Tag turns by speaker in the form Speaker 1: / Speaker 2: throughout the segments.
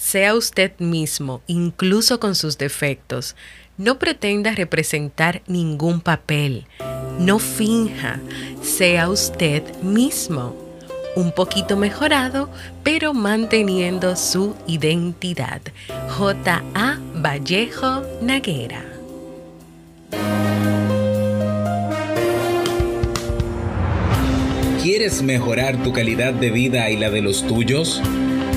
Speaker 1: Sea usted mismo, incluso con sus defectos. No pretenda representar ningún papel. No finja. Sea usted mismo. Un poquito mejorado, pero manteniendo su identidad. J.A. Vallejo Naguera.
Speaker 2: ¿Quieres mejorar tu calidad de vida y la de los tuyos?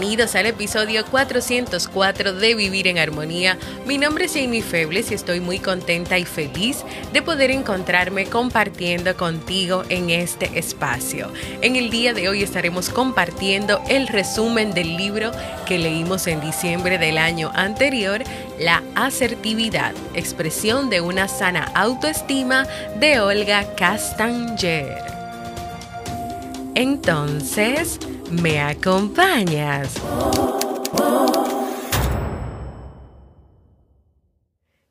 Speaker 1: Bienvenidos al episodio 404 de Vivir en Armonía. Mi nombre es Amy Febles y estoy muy contenta y feliz de poder encontrarme compartiendo contigo en este espacio. En el día de hoy estaremos compartiendo el resumen del libro que leímos en diciembre del año anterior, La asertividad, expresión de una sana autoestima de Olga Castanger. Entonces, ¿Me acompañas?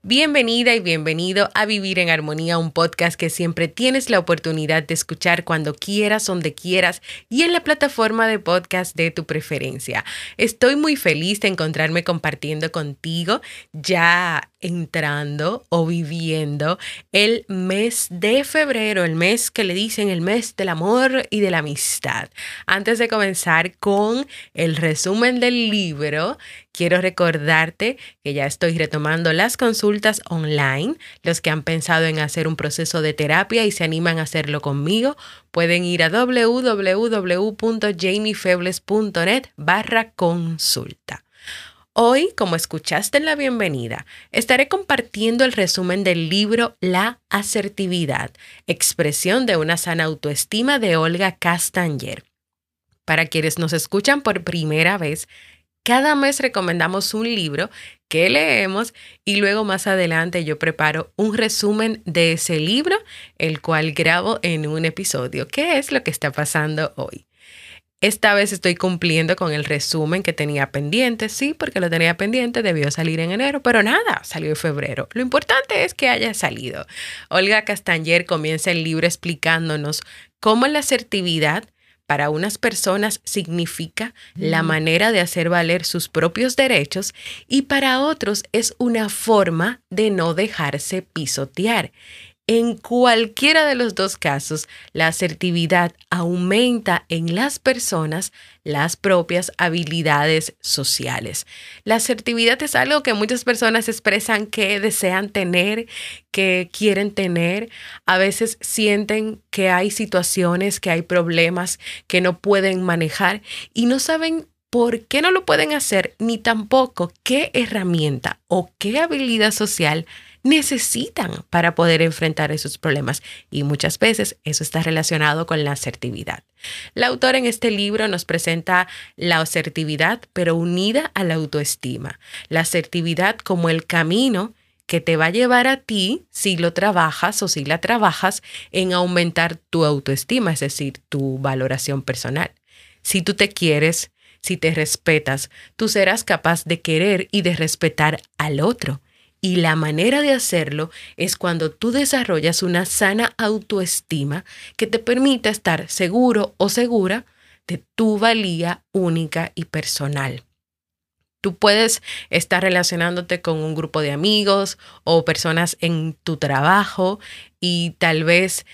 Speaker 1: Bienvenida y bienvenido a Vivir en Armonía, un podcast que siempre tienes la oportunidad de escuchar cuando quieras, donde quieras y en la plataforma de podcast de tu preferencia. Estoy muy feliz de encontrarme compartiendo contigo ya entrando o viviendo el mes de febrero, el mes que le dicen el mes del amor y de la amistad. Antes de comenzar con el resumen del libro, quiero recordarte que ya estoy retomando las consultas online. Los que han pensado en hacer un proceso de terapia y se animan a hacerlo conmigo, pueden ir a www.jamiefebles.net barra consulta. Hoy, como escuchaste en la bienvenida, estaré compartiendo el resumen del libro La asertividad, expresión de una sana autoestima de Olga Castanger. Para quienes nos escuchan por primera vez, cada mes recomendamos un libro que leemos y luego más adelante yo preparo un resumen de ese libro, el cual grabo en un episodio. ¿Qué es lo que está pasando hoy? Esta vez estoy cumpliendo con el resumen que tenía pendiente, sí, porque lo tenía pendiente, debió salir en enero, pero nada, salió en febrero. Lo importante es que haya salido. Olga Castanger comienza el libro explicándonos cómo la asertividad para unas personas significa la manera de hacer valer sus propios derechos y para otros es una forma de no dejarse pisotear. En cualquiera de los dos casos, la asertividad aumenta en las personas las propias habilidades sociales. La asertividad es algo que muchas personas expresan que desean tener, que quieren tener. A veces sienten que hay situaciones, que hay problemas que no pueden manejar y no saben por qué no lo pueden hacer, ni tampoco qué herramienta o qué habilidad social necesitan para poder enfrentar esos problemas y muchas veces eso está relacionado con la asertividad. La autora en este libro nos presenta la asertividad pero unida a la autoestima, la asertividad como el camino que te va a llevar a ti, si lo trabajas o si la trabajas, en aumentar tu autoestima, es decir, tu valoración personal. Si tú te quieres, si te respetas, tú serás capaz de querer y de respetar al otro. Y la manera de hacerlo es cuando tú desarrollas una sana autoestima que te permita estar seguro o segura de tu valía única y personal. Tú puedes estar relacionándote con un grupo de amigos o personas en tu trabajo y tal vez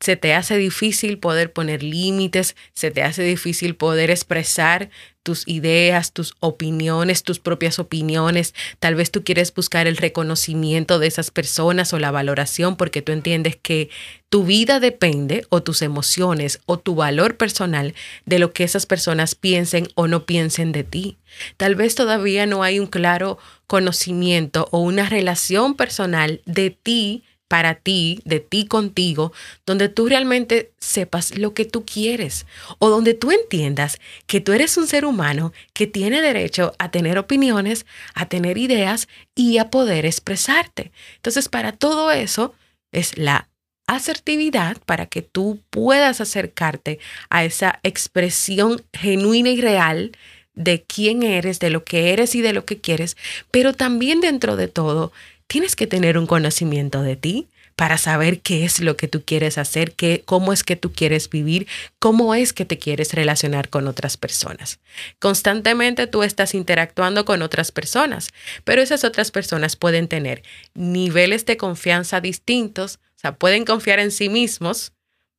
Speaker 1: se te hace difícil poder poner límites, se te hace difícil poder expresar tus ideas, tus opiniones, tus propias opiniones. Tal vez tú quieres buscar el reconocimiento de esas personas o la valoración porque tú entiendes que tu vida depende o tus emociones o tu valor personal de lo que esas personas piensen o no piensen de ti. Tal vez todavía no hay un claro conocimiento o una relación personal de ti para ti, de ti contigo, donde tú realmente sepas lo que tú quieres o donde tú entiendas que tú eres un ser humano que tiene derecho a tener opiniones, a tener ideas y a poder expresarte. Entonces, para todo eso es la asertividad para que tú puedas acercarte a esa expresión genuina y real de quién eres, de lo que eres y de lo que quieres, pero también dentro de todo tienes que tener un conocimiento de ti para saber qué es lo que tú quieres hacer, qué, cómo es que tú quieres vivir, cómo es que te quieres relacionar con otras personas. Constantemente tú estás interactuando con otras personas, pero esas otras personas pueden tener niveles de confianza distintos, o sea, pueden confiar en sí mismos,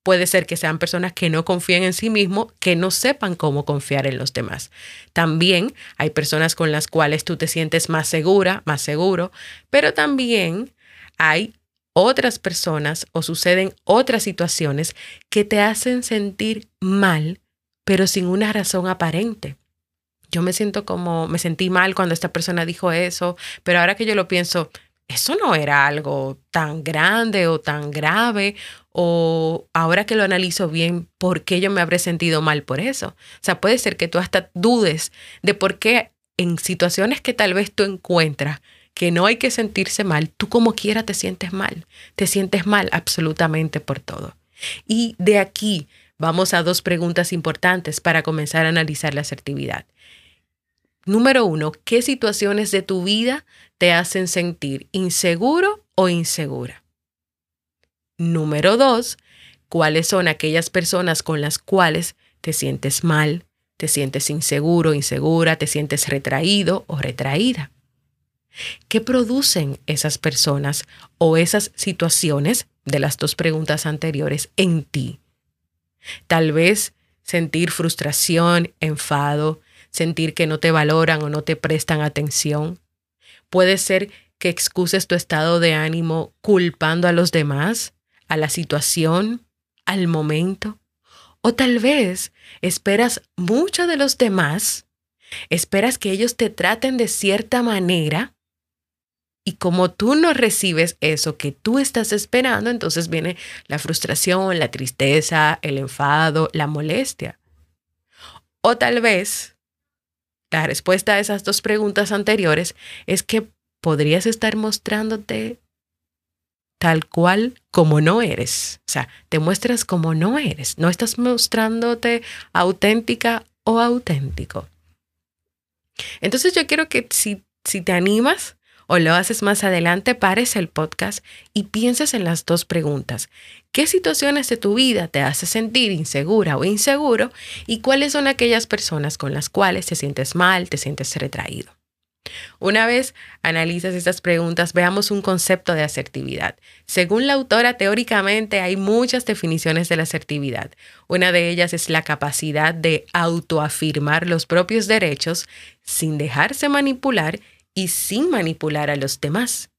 Speaker 1: puede ser que sean personas que no confíen en sí mismos, que no sepan cómo confiar en los demás. También hay personas con las cuales tú te sientes más segura, más seguro, pero también hay otras personas o suceden otras situaciones que te hacen sentir mal, pero sin una razón aparente. Yo me siento como, me sentí mal cuando esta persona dijo eso, pero ahora que yo lo pienso, eso no era algo tan grande o tan grave, o ahora que lo analizo bien, ¿por qué yo me habré sentido mal por eso? O sea, puede ser que tú hasta dudes de por qué en situaciones que tal vez tú encuentras que no hay que sentirse mal, tú como quiera te sientes mal, te sientes mal absolutamente por todo. Y de aquí vamos a dos preguntas importantes para comenzar a analizar la asertividad. Número uno, ¿qué situaciones de tu vida te hacen sentir inseguro o insegura? Número dos, ¿cuáles son aquellas personas con las cuales te sientes mal, te sientes inseguro, insegura, te sientes retraído o retraída? ¿Qué producen esas personas o esas situaciones de las dos preguntas anteriores en ti? Tal vez sentir frustración, enfado, sentir que no te valoran o no te prestan atención. Puede ser que excuses tu estado de ánimo culpando a los demás, a la situación, al momento. O tal vez esperas mucho de los demás, esperas que ellos te traten de cierta manera y como tú no recibes eso que tú estás esperando, entonces viene la frustración, la tristeza, el enfado, la molestia. O tal vez la respuesta a esas dos preguntas anteriores es que podrías estar mostrándote tal cual como no eres. O sea, te muestras como no eres. No estás mostrándote auténtica o auténtico. Entonces yo quiero que si, si te animas o lo haces más adelante, pares el podcast y pienses en las dos preguntas. ¿Qué situaciones de tu vida te hace sentir insegura o inseguro? ¿Y cuáles son aquellas personas con las cuales te sientes mal, te sientes retraído? Una vez analizas estas preguntas, veamos un concepto de asertividad. Según la autora, teóricamente hay muchas definiciones de la asertividad. Una de ellas es la capacidad de autoafirmar los propios derechos sin dejarse manipular y sin manipular a los demás.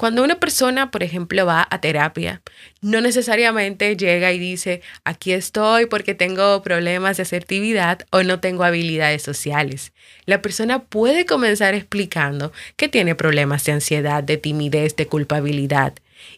Speaker 1: Cuando una persona, por ejemplo, va a terapia, no necesariamente llega y dice, aquí estoy porque tengo problemas de asertividad o no tengo habilidades sociales. La persona puede comenzar explicando que tiene problemas de ansiedad, de timidez, de culpabilidad.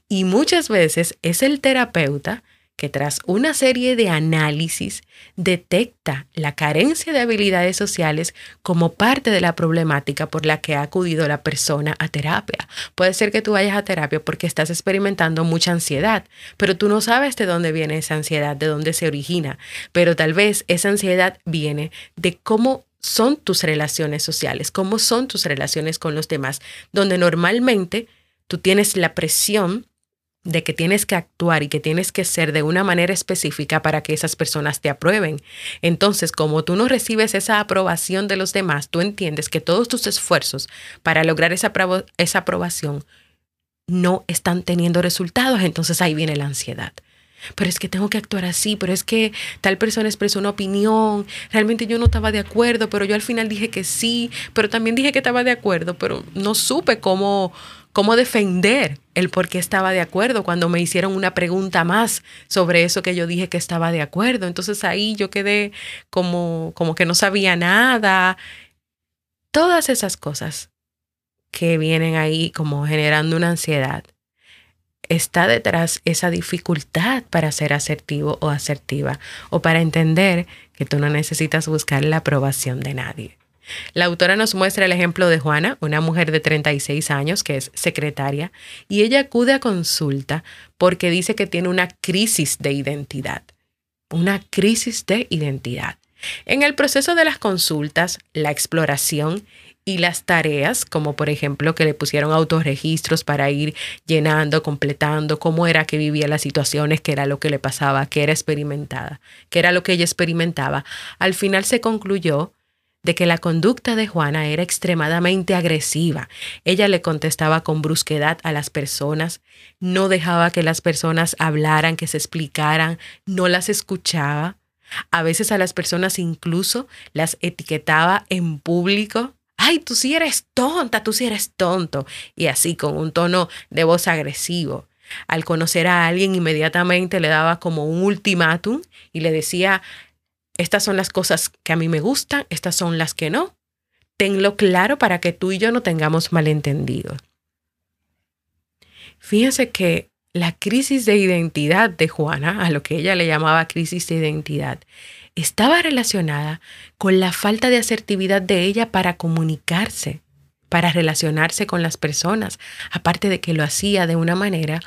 Speaker 1: Y muchas veces es el terapeuta que tras una serie de análisis detecta la carencia de habilidades sociales como parte de la problemática por la que ha acudido la persona a terapia. Puede ser que tú vayas a terapia porque estás experimentando mucha ansiedad, pero tú no sabes de dónde viene esa ansiedad, de dónde se origina, pero tal vez esa ansiedad viene de cómo son tus relaciones sociales, cómo son tus relaciones con los demás, donde normalmente tú tienes la presión de que tienes que actuar y que tienes que ser de una manera específica para que esas personas te aprueben. Entonces, como tú no recibes esa aprobación de los demás, tú entiendes que todos tus esfuerzos para lograr esa, esa aprobación no están teniendo resultados, entonces ahí viene la ansiedad. pero es que tengo que actuar así, pero es que tal persona expresó una opinión, realmente yo no estaba de acuerdo, pero yo al final dije que sí, pero también dije que estaba de acuerdo, pero no supe cómo, cómo defender el por qué estaba de acuerdo cuando me hicieron una pregunta más sobre eso que yo dije que estaba de acuerdo. Entonces ahí yo quedé como, como que no sabía nada. Todas esas cosas que vienen ahí como generando una ansiedad está detrás esa dificultad para ser asertivo o asertiva o para entender que tú no necesitas buscar la aprobación de nadie. La autora nos muestra el ejemplo de Juana, una mujer de 36 años que es secretaria, y ella acude a consulta porque dice que tiene una crisis de identidad. Una crisis de identidad. En el proceso de las consultas, la exploración y las tareas, como por ejemplo que le pusieron autorregistros para ir llenando, completando cómo era que vivía las situaciones, qué era lo que le pasaba, qué era experimentada, qué era lo que ella experimentaba, al final se concluyó de que la conducta de Juana era extremadamente agresiva. Ella le contestaba con brusquedad a las personas, no dejaba que las personas hablaran, que se explicaran, no las escuchaba. A veces a las personas incluso las etiquetaba en público ay, tú sí eres tonta, tú sí eres tonto. Y así con un tono de voz agresivo. Al conocer a alguien inmediatamente le daba como un ultimátum y le decía, estas son las cosas que a mí me gustan, estas son las que no. Tenlo claro para que tú y yo no tengamos malentendido. Fíjense que la crisis de identidad de Juana, a lo que ella le llamaba crisis de identidad, estaba relacionada con la falta de asertividad de ella para comunicarse, para relacionarse con las personas, aparte de que lo hacía de una manera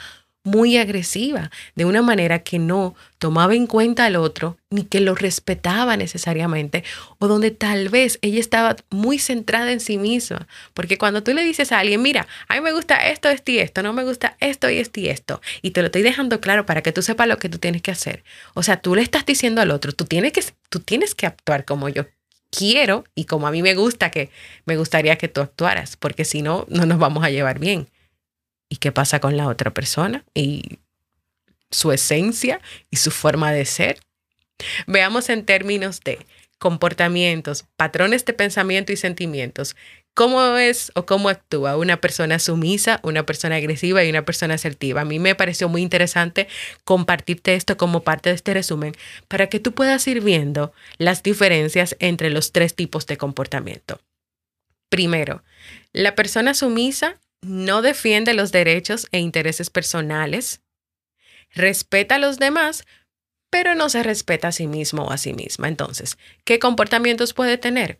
Speaker 1: muy agresiva, de una manera que no tomaba en cuenta al otro ni que lo respetaba necesariamente, o donde tal vez ella estaba muy centrada en sí misma, porque cuando tú le dices a alguien, mira, a mí me gusta esto, esto y esto, no me gusta esto y esto y esto, y te lo estoy dejando claro para que tú sepas lo que tú tienes que hacer. O sea, tú le estás diciendo al otro, tú tienes que, tú tienes que actuar como yo quiero y como a mí me gusta que me gustaría que tú actuaras, porque si no, no nos vamos a llevar bien y qué pasa con la otra persona y su esencia y su forma de ser. Veamos en términos de comportamientos, patrones de pensamiento y sentimientos. ¿Cómo es o cómo actúa una persona sumisa, una persona agresiva y una persona asertiva? A mí me pareció muy interesante compartirte esto como parte de este resumen para que tú puedas ir viendo las diferencias entre los tres tipos de comportamiento. Primero, la persona sumisa no defiende los derechos e intereses personales, respeta a los demás, pero no se respeta a sí mismo o a sí misma. Entonces, ¿qué comportamientos puede tener?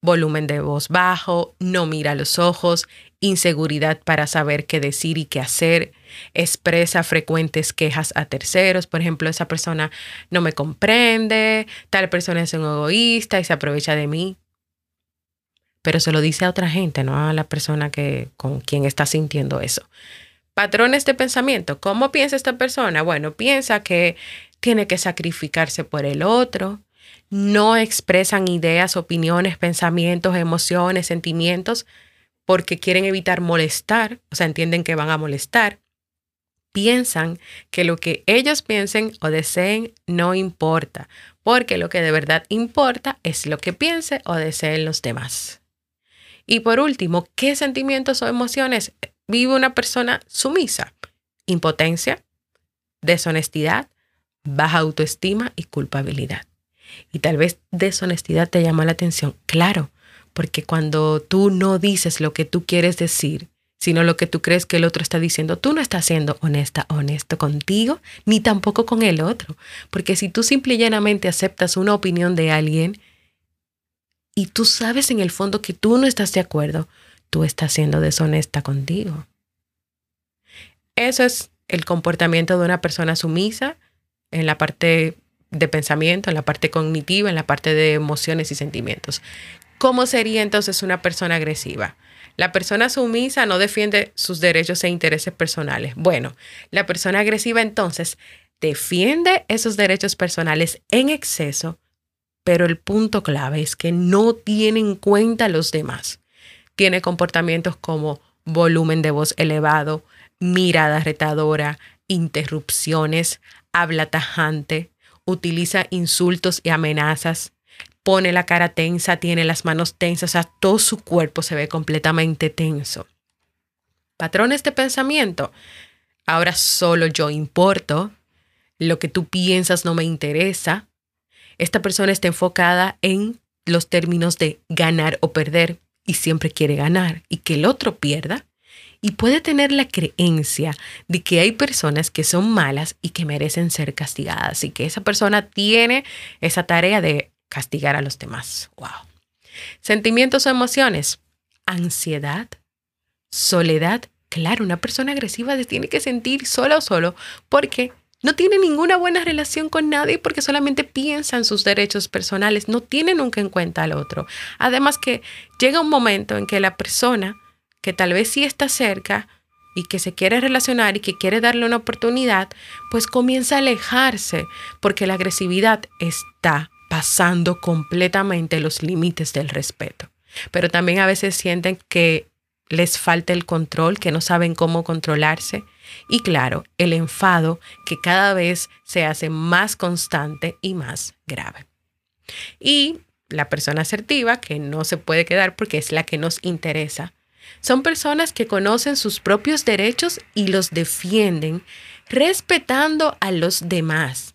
Speaker 1: Volumen de voz bajo, no mira los ojos, inseguridad para saber qué decir y qué hacer, expresa frecuentes quejas a terceros, por ejemplo, esa persona no me comprende, tal persona es un egoísta y se aprovecha de mí pero se lo dice a otra gente, no a la persona que, con quien está sintiendo eso. Patrones de pensamiento. ¿Cómo piensa esta persona? Bueno, piensa que tiene que sacrificarse por el otro. No expresan ideas, opiniones, pensamientos, emociones, sentimientos porque quieren evitar molestar, o sea, entienden que van a molestar. Piensan que lo que ellos piensen o deseen no importa, porque lo que de verdad importa es lo que piense o deseen los demás. Y por último, ¿qué sentimientos o emociones vive una persona sumisa? Impotencia, deshonestidad, baja autoestima y culpabilidad. Y tal vez deshonestidad te llama la atención. Claro, porque cuando tú no dices lo que tú quieres decir, sino lo que tú crees que el otro está diciendo, tú no estás siendo honesta, honesto contigo, ni tampoco con el otro. Porque si tú simple y llanamente aceptas una opinión de alguien, y tú sabes en el fondo que tú no estás de acuerdo, tú estás siendo deshonesta contigo. Eso es el comportamiento de una persona sumisa en la parte de pensamiento, en la parte cognitiva, en la parte de emociones y sentimientos. ¿Cómo sería entonces una persona agresiva? La persona sumisa no defiende sus derechos e intereses personales. Bueno, la persona agresiva entonces defiende esos derechos personales en exceso pero el punto clave es que no tiene en cuenta a los demás. Tiene comportamientos como volumen de voz elevado, mirada retadora, interrupciones, habla tajante, utiliza insultos y amenazas, pone la cara tensa, tiene las manos tensas, o sea, todo su cuerpo se ve completamente tenso. Patrones de pensamiento. Ahora solo yo importo, lo que tú piensas no me interesa. Esta persona está enfocada en los términos de ganar o perder y siempre quiere ganar y que el otro pierda. Y puede tener la creencia de que hay personas que son malas y que merecen ser castigadas y que esa persona tiene esa tarea de castigar a los demás. Wow. Sentimientos o emociones. Ansiedad, soledad. Claro, una persona agresiva tiene que sentir sola o solo porque no tiene ninguna buena relación con nadie porque solamente piensa en sus derechos personales, no tiene nunca en cuenta al otro. Además que llega un momento en que la persona que tal vez sí está cerca y que se quiere relacionar y que quiere darle una oportunidad, pues comienza a alejarse porque la agresividad está pasando completamente los límites del respeto. Pero también a veces sienten que les falta el control, que no saben cómo controlarse y claro, el enfado que cada vez se hace más constante y más grave. Y la persona asertiva, que no se puede quedar porque es la que nos interesa, son personas que conocen sus propios derechos y los defienden respetando a los demás.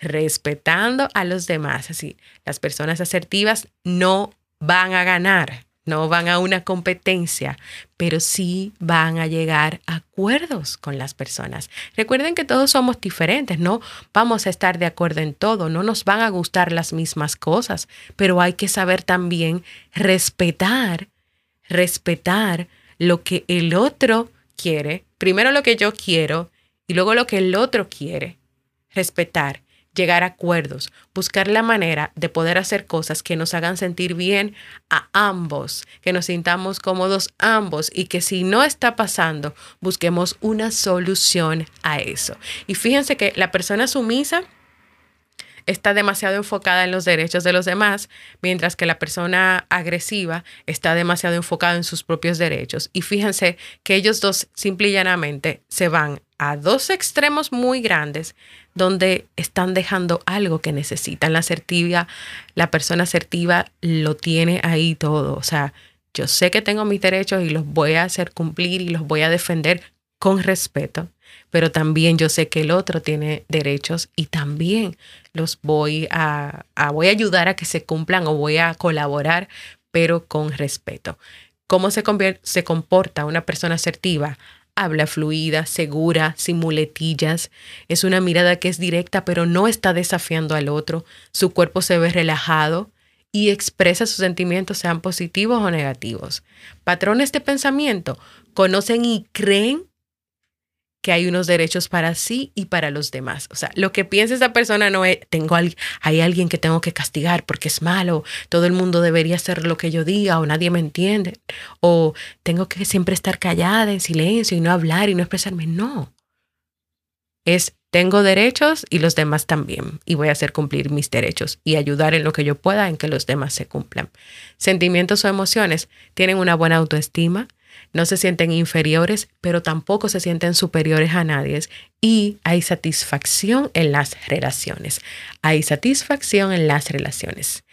Speaker 1: Respetando a los demás. Así, las personas asertivas no van a ganar, no van a una competencia, pero sí van a llegar a acuerdos con las personas. Recuerden que todos somos diferentes, no vamos a estar de acuerdo en todo, no nos van a gustar las mismas cosas, pero hay que saber también respetar, respetar lo que el otro quiere, primero lo que yo quiero y luego lo que el otro quiere, respetar llegar a acuerdos, buscar la manera de poder hacer cosas que nos hagan sentir bien a ambos, que nos sintamos cómodos ambos y que si no está pasando, busquemos una solución a eso. Y fíjense que la persona sumisa está demasiado enfocada en los derechos de los demás, mientras que la persona agresiva está demasiado enfocada en sus propios derechos. Y fíjense que ellos dos simple y llanamente se van a dos extremos muy grandes donde están dejando algo que necesitan. La asertiva, la persona asertiva lo tiene ahí todo. O sea, yo sé que tengo mis derechos y los voy a hacer cumplir y los voy a defender con respeto, pero también yo sé que el otro tiene derechos y también los voy a, voy a ayudar a que se cumplan o voy a colaborar, pero con respeto. ¿Cómo se, se comporta una persona asertiva? Habla fluida, segura, sin muletillas. Es una mirada que es directa, pero no está desafiando al otro. Su cuerpo se ve relajado y expresa sus sentimientos, sean positivos o negativos. Patrones de pensamiento conocen y creen que hay unos derechos para sí y para los demás. O sea, lo que piensa esa persona no es, tengo hay alguien que tengo que castigar porque es malo, todo el mundo debería hacer lo que yo diga o nadie me entiende, o tengo que siempre estar callada en silencio y no hablar y no expresarme. No. Es, tengo derechos y los demás también, y voy a hacer cumplir mis derechos y ayudar en lo que yo pueda en que los demás se cumplan. Sentimientos o emociones tienen una buena autoestima, no se sienten inferiores, pero tampoco se sienten superiores a nadie. Y hay satisfacción en las relaciones. Hay satisfacción en las relaciones.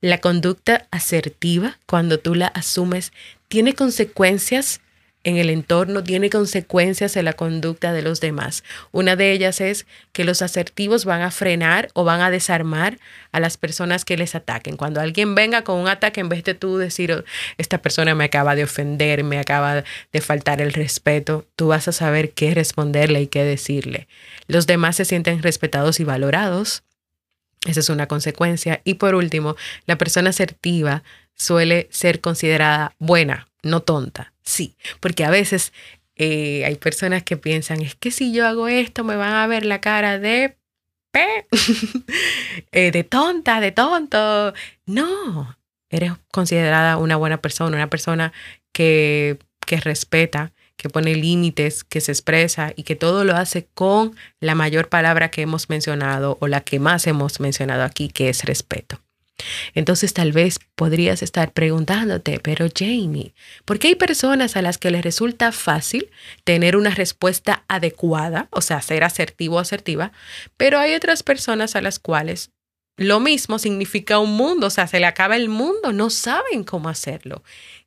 Speaker 1: La conducta asertiva, cuando tú la asumes, tiene consecuencias en el entorno tiene consecuencias en la conducta de los demás. Una de ellas es que los asertivos van a frenar o van a desarmar a las personas que les ataquen. Cuando alguien venga con un ataque, en vez de tú decir, oh, esta persona me acaba de ofender, me acaba de faltar el respeto, tú vas a saber qué responderle y qué decirle. Los demás se sienten respetados y valorados. Esa es una consecuencia. Y por último, la persona asertiva suele ser considerada buena, no tonta. Sí, porque a veces eh, hay personas que piensan, es que si yo hago esto me van a ver la cara de eh, de tonta, de tonto. No, eres considerada una buena persona, una persona que, que respeta, que pone límites, que se expresa y que todo lo hace con la mayor palabra que hemos mencionado o la que más hemos mencionado aquí, que es respeto. Entonces tal vez podrías estar preguntándote, pero Jamie, ¿por qué hay personas a las que les resulta fácil tener una respuesta adecuada, o sea, ser asertivo o asertiva, pero hay otras personas a las cuales lo mismo significa un mundo, o sea, se le acaba el mundo, no saben cómo hacerlo.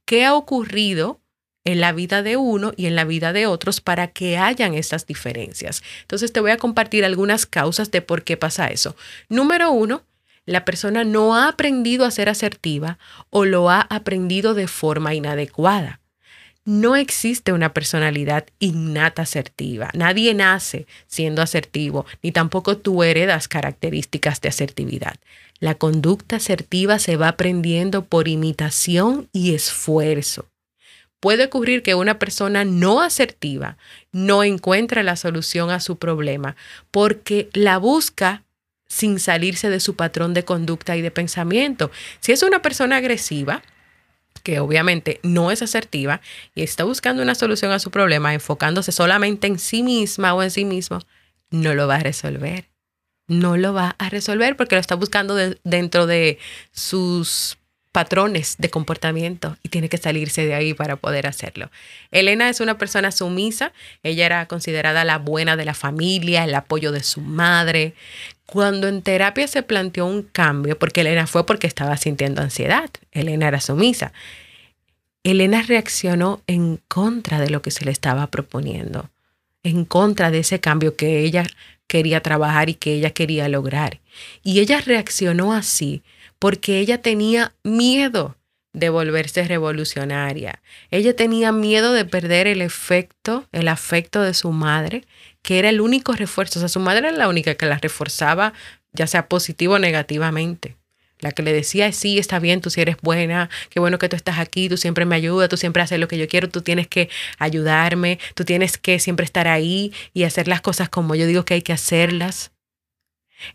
Speaker 1: ¿Qué ha ocurrido en la vida de uno y en la vida de otros para que hayan estas diferencias? Entonces te voy a compartir algunas causas de por qué pasa eso. Número uno, la persona no ha aprendido a ser asertiva o lo ha aprendido de forma inadecuada. No existe una personalidad innata asertiva. Nadie nace siendo asertivo, ni tampoco tú heredas características de asertividad. La conducta asertiva se va aprendiendo por imitación y esfuerzo. Puede ocurrir que una persona no asertiva no encuentre la solución a su problema porque la busca sin salirse de su patrón de conducta y de pensamiento. Si es una persona agresiva, que obviamente no es asertiva y está buscando una solución a su problema enfocándose solamente en sí misma o en sí mismo, no lo va a resolver. No lo va a resolver porque lo está buscando dentro de sus patrones de comportamiento y tiene que salirse de ahí para poder hacerlo. Elena es una persona sumisa, ella era considerada la buena de la familia, el apoyo de su madre. Cuando en terapia se planteó un cambio, porque Elena fue porque estaba sintiendo ansiedad, Elena era sumisa. Elena reaccionó en contra de lo que se le estaba proponiendo, en contra de ese cambio que ella quería trabajar y que ella quería lograr. Y ella reaccionó así porque ella tenía miedo de volverse revolucionaria. Ella tenía miedo de perder el efecto, el afecto de su madre, que era el único refuerzo. O sea, su madre era la única que la reforzaba, ya sea positivo o negativamente. La que le decía, sí, está bien, tú sí eres buena, qué bueno que tú estás aquí, tú siempre me ayudas, tú siempre haces lo que yo quiero, tú tienes que ayudarme, tú tienes que siempre estar ahí y hacer las cosas como yo digo que hay que hacerlas.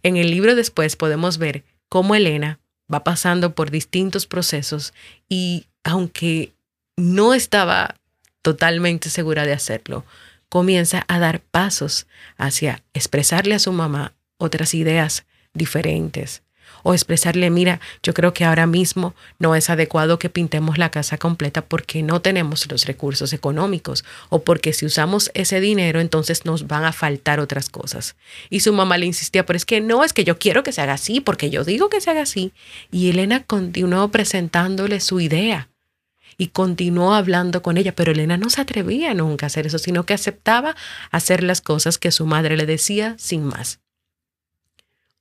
Speaker 1: En el libro después podemos ver cómo Elena va pasando por distintos procesos y aunque no estaba totalmente segura de hacerlo, comienza a dar pasos hacia expresarle a su mamá otras ideas diferentes, o expresarle, mira, yo creo que ahora mismo no es adecuado que pintemos la casa completa porque no tenemos los recursos económicos o porque si usamos ese dinero entonces nos van a faltar otras cosas. Y su mamá le insistía, pero es que no, es que yo quiero que se haga así porque yo digo que se haga así. Y Elena continuó presentándole su idea y continuó hablando con ella, pero Elena no se atrevía nunca a hacer eso, sino que aceptaba hacer las cosas que su madre le decía sin más.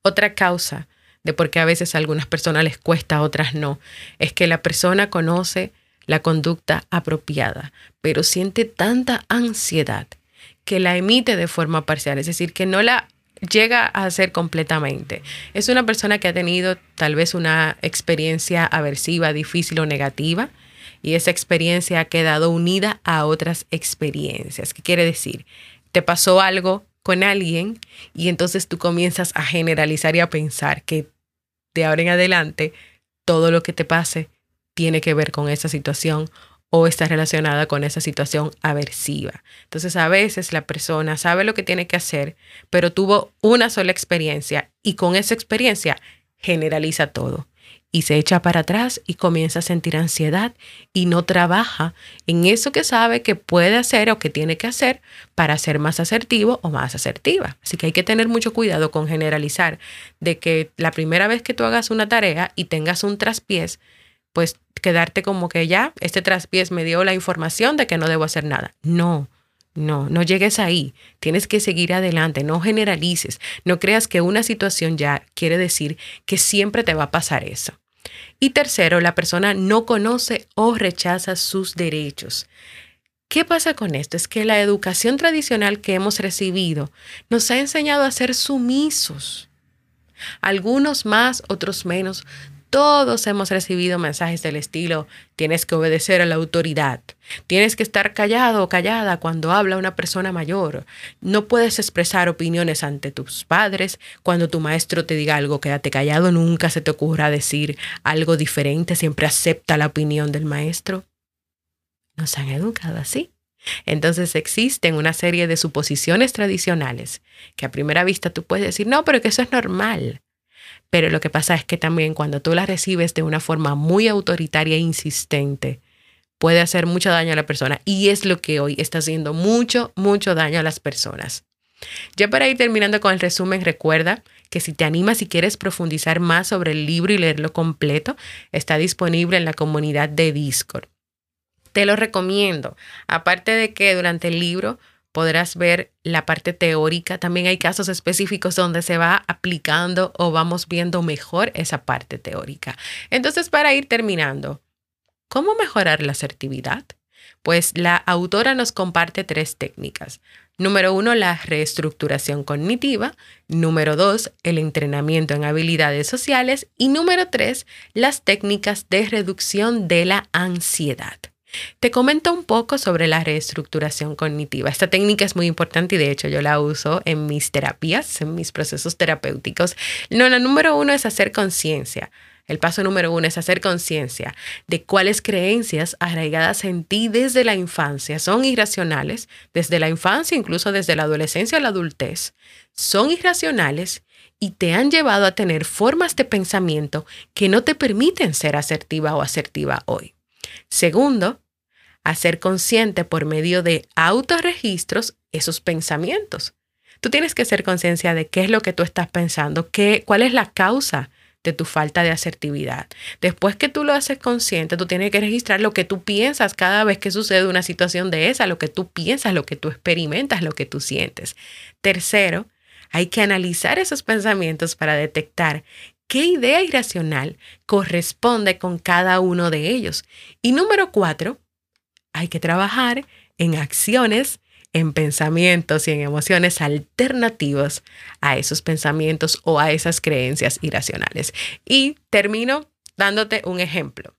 Speaker 1: Otra causa de por a veces a algunas personas les cuesta, a otras no. Es que la persona conoce la conducta apropiada, pero siente tanta ansiedad que la emite de forma parcial, es decir, que no la llega a hacer completamente. Es una persona que ha tenido tal vez una experiencia aversiva, difícil o negativa, y esa experiencia ha quedado unida a otras experiencias. ¿Qué quiere decir? Te pasó algo con alguien y entonces tú comienzas a generalizar y a pensar que de ahora en adelante todo lo que te pase tiene que ver con esa situación o está relacionada con esa situación aversiva. Entonces a veces la persona sabe lo que tiene que hacer, pero tuvo una sola experiencia y con esa experiencia generaliza todo y se echa para atrás y comienza a sentir ansiedad y no trabaja en eso que sabe que puede hacer o que tiene que hacer para ser más asertivo o más asertiva. Así que hay que tener mucho cuidado con generalizar de que la primera vez que tú hagas una tarea y tengas un traspiés, pues quedarte como que ya, este traspiés me dio la información de que no debo hacer nada. No. No, no llegues ahí. Tienes que seguir adelante, no generalices. No creas que una situación ya quiere decir que siempre te va a pasar eso. Y tercero, la persona no conoce o rechaza sus derechos. ¿Qué pasa con esto? Es que la educación tradicional que hemos recibido nos ha enseñado a ser sumisos. Algunos más, otros menos, todos hemos recibido mensajes del estilo, tienes que obedecer a la autoridad, tienes que estar callado o callada cuando habla una persona mayor, no puedes expresar opiniones ante tus padres, cuando tu maestro te diga algo, quédate callado, nunca se te ocurra decir algo diferente, siempre acepta la opinión del maestro. Nos han educado así. Entonces existen una serie de suposiciones tradicionales que a primera vista tú puedes decir, no, pero que eso es normal. Pero lo que pasa es que también cuando tú la recibes de una forma muy autoritaria e insistente, puede hacer mucho daño a la persona y es lo que hoy está haciendo mucho, mucho daño a las personas. Ya para ir terminando con el resumen, recuerda que si te animas y quieres profundizar más sobre el libro y leerlo completo, está disponible en la comunidad de Discord. Te lo recomiendo. Aparte de que durante el libro podrás ver la parte teórica, también hay casos específicos donde se va aplicando o vamos viendo mejor esa parte teórica. Entonces, para ir terminando, ¿cómo mejorar la asertividad? Pues la autora nos comparte tres técnicas. Número uno, la reestructuración cognitiva. Número dos, el entrenamiento en habilidades sociales. Y número tres, las técnicas de reducción de la ansiedad. Te comento un poco sobre la reestructuración cognitiva. Esta técnica es muy importante y de hecho yo la uso en mis terapias, en mis procesos terapéuticos. No, la número uno es hacer conciencia. El paso número uno es hacer conciencia de cuáles creencias arraigadas en ti desde la infancia son irracionales, desde la infancia, incluso desde la adolescencia a la adultez, son irracionales y te han llevado a tener formas de pensamiento que no te permiten ser asertiva o asertiva hoy. Segundo, hacer consciente por medio de autorregistros esos pensamientos. Tú tienes que ser conciencia de qué es lo que tú estás pensando, qué, cuál es la causa de tu falta de asertividad. Después que tú lo haces consciente, tú tienes que registrar lo que tú piensas cada vez que sucede una situación de esa, lo que tú piensas, lo que tú experimentas, lo que tú sientes. Tercero, hay que analizar esos pensamientos para detectar qué idea irracional corresponde con cada uno de ellos. Y número cuatro, hay que trabajar en acciones en pensamientos y en emociones alternativos a esos pensamientos o a esas creencias irracionales. Y termino dándote un ejemplo.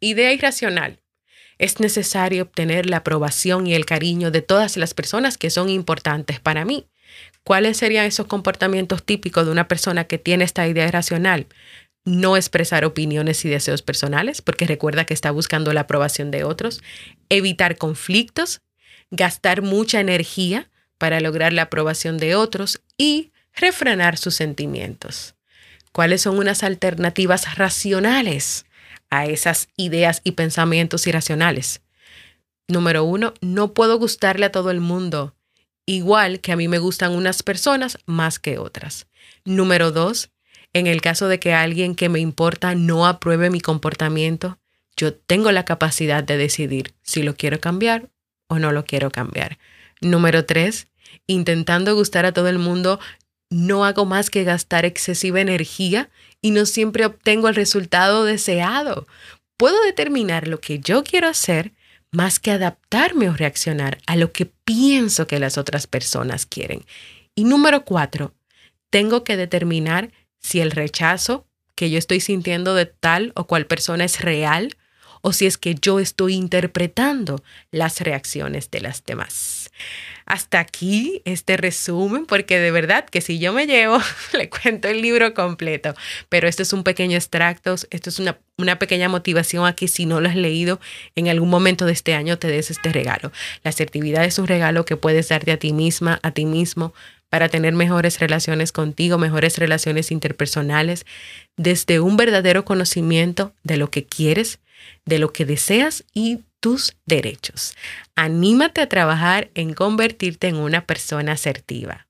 Speaker 1: Idea irracional. Es necesario obtener la aprobación y el cariño de todas las personas que son importantes para mí. ¿Cuáles serían esos comportamientos típicos de una persona que tiene esta idea irracional? no expresar opiniones y deseos personales, porque recuerda que está buscando la aprobación de otros, evitar conflictos, gastar mucha energía para lograr la aprobación de otros y refrenar sus sentimientos. ¿Cuáles son unas alternativas racionales a esas ideas y pensamientos irracionales? Número uno, no puedo gustarle a todo el mundo, igual que a mí me gustan unas personas más que otras. Número dos, en el caso de que alguien que me importa no apruebe mi comportamiento, yo tengo la capacidad de decidir si lo quiero cambiar o no lo quiero cambiar. Número tres, intentando gustar a todo el mundo, no hago más que gastar excesiva energía y no siempre obtengo el resultado deseado. Puedo determinar lo que yo quiero hacer más que adaptarme o reaccionar a lo que pienso que las otras personas quieren. Y número cuatro, tengo que determinar si el rechazo que yo estoy sintiendo de tal o cual persona es real o si es que yo estoy interpretando las reacciones de las demás. Hasta aquí este resumen, porque de verdad que si yo me llevo, le cuento el libro completo, pero esto es un pequeño extracto, esto es una, una pequeña motivación a que si no lo has leído en algún momento de este año te des este regalo. La asertividad es un regalo que puedes darte a ti misma, a ti mismo, para tener mejores relaciones contigo, mejores relaciones interpersonales, desde un verdadero conocimiento de lo que quieres, de lo que deseas y tus derechos. Anímate a trabajar en convertirte en una persona asertiva.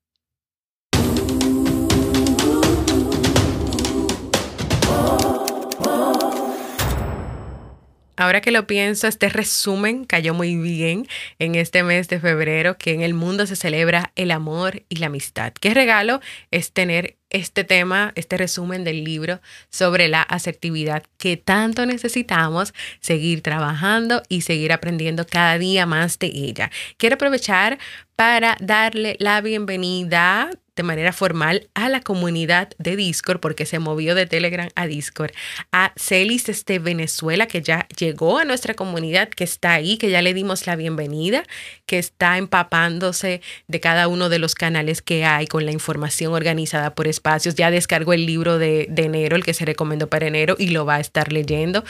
Speaker 1: Ahora que lo pienso, este resumen cayó muy bien en este mes de febrero, que en el mundo se celebra el amor y la amistad. Qué regalo es tener este tema, este resumen del libro sobre la asertividad que tanto necesitamos seguir trabajando y seguir aprendiendo cada día más de ella. Quiero aprovechar para darle la bienvenida de manera formal a la comunidad de Discord, porque se movió de Telegram a Discord, a Celis desde Venezuela, que ya llegó a nuestra comunidad, que está ahí, que ya le dimos la bienvenida, que está empapándose de cada uno de los canales que hay con la información organizada por espacios. Ya descargó el libro de, de enero, el que se recomendó para enero, y lo va a estar leyendo.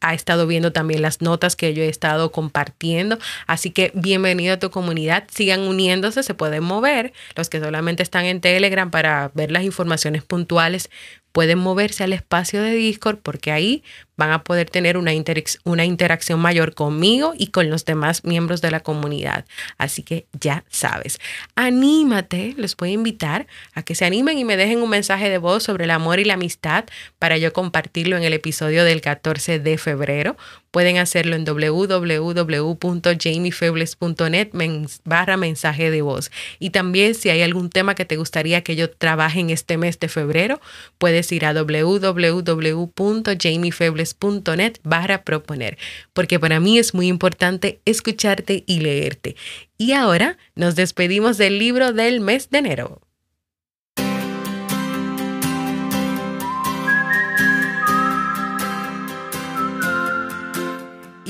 Speaker 1: Ha estado viendo también las notas que yo he estado compartiendo. Así que bienvenido a tu comunidad. Sigan uniéndose, se pueden mover. Los que solamente están en Telegram para ver las informaciones puntuales, pueden moverse al espacio de Discord porque ahí van a poder tener una, una interacción mayor conmigo y con los demás miembros de la comunidad. Así que ya sabes, anímate, les puedo invitar a que se animen y me dejen un mensaje de voz sobre el amor y la amistad para yo compartirlo en el episodio del 14 de febrero. Pueden hacerlo en www.jamiefebles.net barra mensaje de voz. Y también si hay algún tema que te gustaría que yo trabaje en este mes de febrero, puedes ir a www.jamiefebles.net barra proponer, porque para mí es muy importante escucharte y leerte. Y ahora nos despedimos del libro del mes de enero.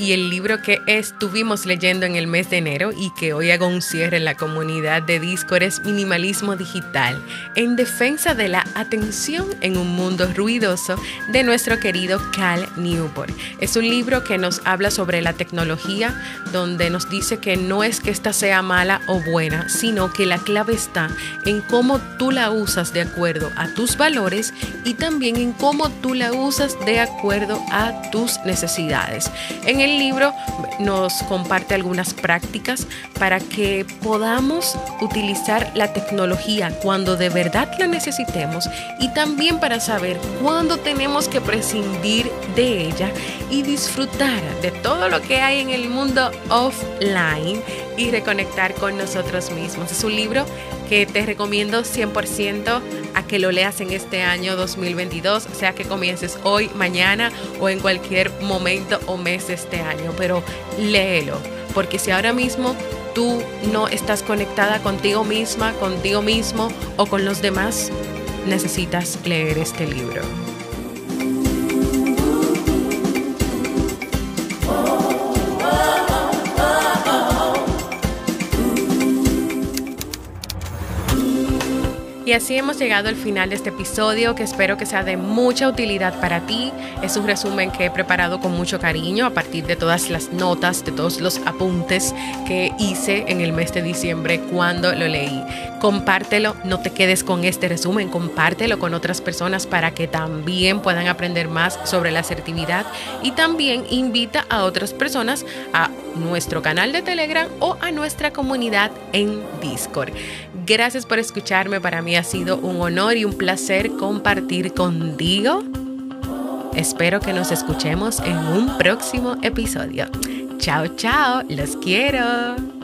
Speaker 1: Y el libro que estuvimos leyendo en el mes de enero y que hoy hago un cierre en la comunidad de Discord es Minimalismo Digital, en defensa de la atención en un mundo ruidoso de nuestro querido Cal Newport. Es un libro que nos habla sobre la tecnología, donde nos dice que no es que esta sea mala o buena, sino que la clave está en cómo tú la usas de acuerdo a tus valores y también en cómo tú la usas de acuerdo a tus necesidades. En el libro nos comparte algunas prácticas para que podamos utilizar la tecnología cuando de verdad la necesitemos y también para saber cuándo tenemos que prescindir de ella y disfrutar de todo lo que hay en el mundo offline y reconectar con nosotros mismos. Es un libro que te recomiendo 100% a que lo leas en este año 2022, sea que comiences hoy, mañana o en cualquier momento o mes de este año, pero léelo, porque si ahora mismo tú no estás conectada contigo misma, contigo mismo o con los demás, necesitas leer este libro. Y así hemos llegado al final de este episodio que espero que sea de mucha utilidad para ti. Es un resumen que he preparado con mucho cariño a partir de todas las notas, de todos los apuntes que hice en el mes de diciembre cuando lo leí. Compártelo, no te quedes con este resumen, compártelo con otras personas para que también puedan aprender más sobre la asertividad y también invita a otras personas a nuestro canal de Telegram o a nuestra comunidad en Discord. Gracias por escucharme, para mí ha sido un honor y un placer compartir contigo. Espero que nos escuchemos en un próximo episodio. Chao, chao, los quiero.